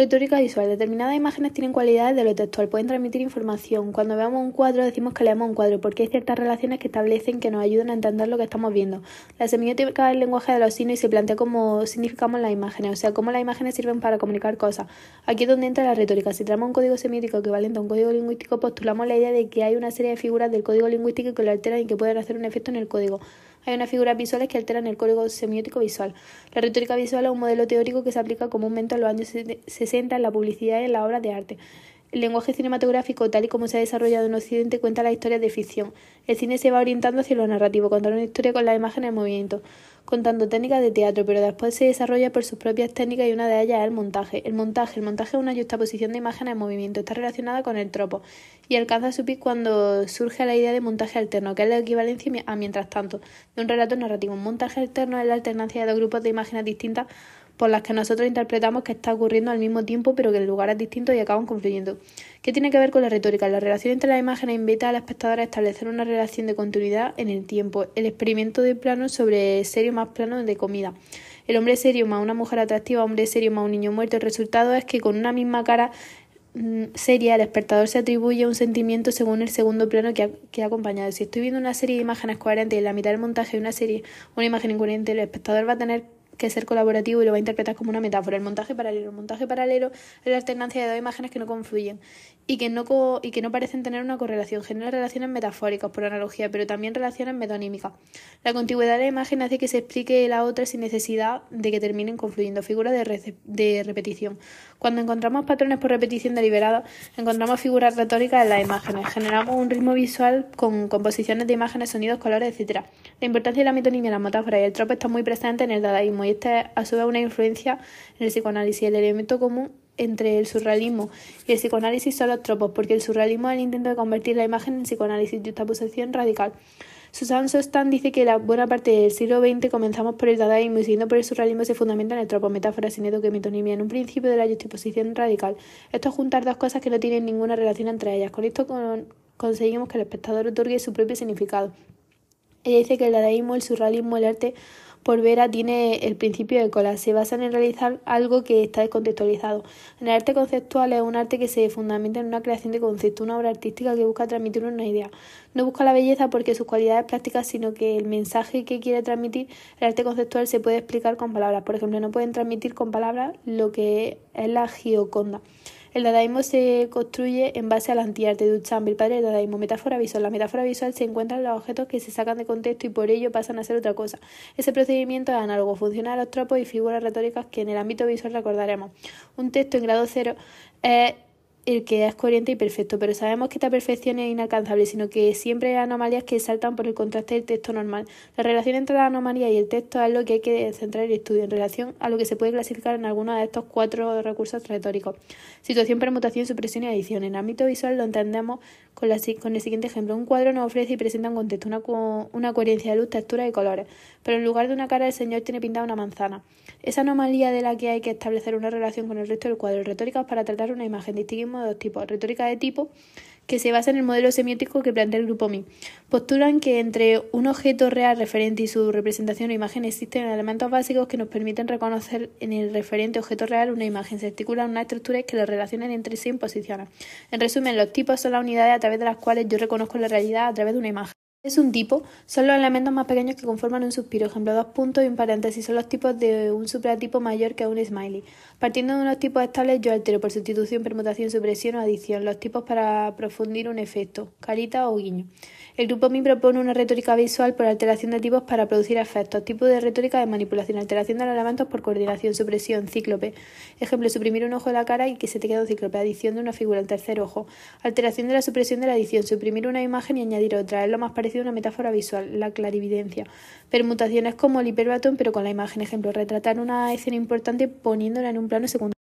Retórica visual. Determinadas imágenes tienen cualidades de lo textual, pueden transmitir información. Cuando veamos un cuadro decimos que leemos un cuadro porque hay ciertas relaciones que establecen que nos ayudan a entender lo que estamos viendo. La semiótica es el lenguaje de los signos y se plantea cómo significamos las imágenes, o sea, cómo las imágenes sirven para comunicar cosas. Aquí es donde entra la retórica. Si tenemos un código semiótico equivalente a un código lingüístico, postulamos la idea de que hay una serie de figuras del código lingüístico que lo alteran y que pueden hacer un efecto en el código. Hay unas figuras visuales que alteran el código semiótico visual. La retórica visual es un modelo teórico que se aplica comúnmente en los años 60 en la publicidad y en las obras de arte. El lenguaje cinematográfico, tal y como se ha desarrollado en Occidente, cuenta las historias de ficción. El cine se va orientando hacia lo narrativo, contando una historia con las imágenes en movimiento contando técnicas de teatro, pero después se desarrolla por sus propias técnicas y una de ellas es el montaje. El montaje, el montaje es una justaposición de imágenes en movimiento, está relacionada con el tropo y alcanza su pic cuando surge la idea de montaje alterno, que es la equivalencia a mientras tanto de un relato narrativo. Un montaje alterno es la alternancia de dos grupos de imágenes distintas por las que nosotros interpretamos que está ocurriendo al mismo tiempo, pero que en lugares distintos y acaban confluyendo. ¿Qué tiene que ver con la retórica? La relación entre las imágenes invita al espectador a establecer una relación de continuidad en el tiempo. El experimento de plano sobre serio más plano de comida. El hombre serio más una mujer atractiva, hombre serio más un niño muerto. El resultado es que con una misma cara mm, seria, el espectador se atribuye un sentimiento según el segundo plano que ha, que ha, acompañado. Si estoy viendo una serie de imágenes coherentes y en la mitad del montaje de una serie una imagen incoherente, el espectador va a tener que ser colaborativo y lo va a interpretar como una metáfora. El montaje paralelo. El montaje paralelo es la alternancia de dos imágenes que no confluyen y que no, y que no parecen tener una correlación. Genera relaciones metafóricas por analogía, pero también relaciones metonímicas. La contigüidad de la imagen hace que se explique la otra sin necesidad de que terminen confluyendo. Figuras de, repetición. Cuando encontramos patrones por repetición deliberada, encontramos figuras retóricas en las imágenes. Generamos un ritmo visual con composiciones de imágenes, sonidos, colores, etc. La importancia de la metonimia, la metáfora y el tropo está muy presente en el dadaísmo y esta es a su vez una influencia en el psicoanálisis. El elemento común entre el surrealismo y el psicoanálisis son los tropos, porque el surrealismo es el intento de convertir la imagen en psicoanálisis de esta posición radical. Susan Sostan dice que la buena parte del siglo XX comenzamos por el dadaísmo y siguiendo por el surrealismo se fundamenta en el tropo, metáfora, sineto que metonimia, en un principio de la justiposición radical. Esto es juntar dos cosas que no tienen ninguna relación entre ellas. Con esto conseguimos que el espectador otorgue su propio significado. Ella dice que el dadaísmo, el surrealismo, el arte por Vera tiene el principio de cola. Se basa en realizar algo que está descontextualizado. En el arte conceptual es un arte que se fundamenta en una creación de concepto, una obra artística que busca transmitir una idea. No busca la belleza porque sus cualidades prácticas, sino que el mensaje que quiere transmitir el arte conceptual se puede explicar con palabras. Por ejemplo, no pueden transmitir con palabras lo que es la gioconda. El dadaísmo se construye en base al antiarte de Duchamp, el padre del dadaísmo. Metáfora visual. La metáfora visual se encuentra en los objetos que se sacan de contexto y por ello pasan a ser otra cosa. Ese procedimiento es análogo, funciona a los tropos y figuras retóricas que en el ámbito visual recordaremos. Un texto en grado cero es el que es coherente y perfecto, pero sabemos que esta perfección es inalcanzable, sino que siempre hay anomalías que saltan por el contraste del texto normal. La relación entre la anomalía y el texto es lo que hay que centrar el estudio en relación a lo que se puede clasificar en alguno de estos cuatro recursos retóricos. Situación, permutación, supresión y adición. En ámbito visual lo entendemos con el siguiente ejemplo. Un cuadro nos ofrece y presenta un contexto, una, una coherencia de luz, textura y colores, pero en lugar de una cara el señor tiene pintada una manzana. Esa anomalía de la que hay que establecer una relación con el resto del cuadro. Retóricas para tratar una imagen. Distinguimos dos tipos. Retórica de tipo que se basa en el modelo semiótico que plantea el grupo MI. Postulan que entre un objeto real referente y su representación o imagen existen elementos básicos que nos permiten reconocer en el referente objeto real una imagen. Se articulan unas estructuras que lo relacionan entre sí en posiciones. En resumen, los tipos son las unidades a través de las cuales yo reconozco la realidad a través de una imagen. Es un tipo, son los elementos más pequeños que conforman un suspiro. Ejemplo, dos puntos y un paréntesis son los tipos de un supratipo mayor que un smiley. Partiendo de unos tipos estables, yo altero por sustitución, permutación, supresión o adición los tipos para profundir un efecto, carita o guiño. El grupo MI propone una retórica visual por alteración de tipos para producir efectos, tipo de retórica de manipulación, alteración de los elementos por coordinación, supresión, cíclope. Ejemplo, suprimir un ojo de la cara y que se te quede un cíclope, adición de una figura, el tercer ojo. Alteración de la supresión de la adición, suprimir una imagen y añadir otra, es lo más parecido una metáfora visual, la clarividencia. Permutaciones como el hiperbatón pero con la imagen, ejemplo, retratar una escena importante poniéndola en un plano secundario.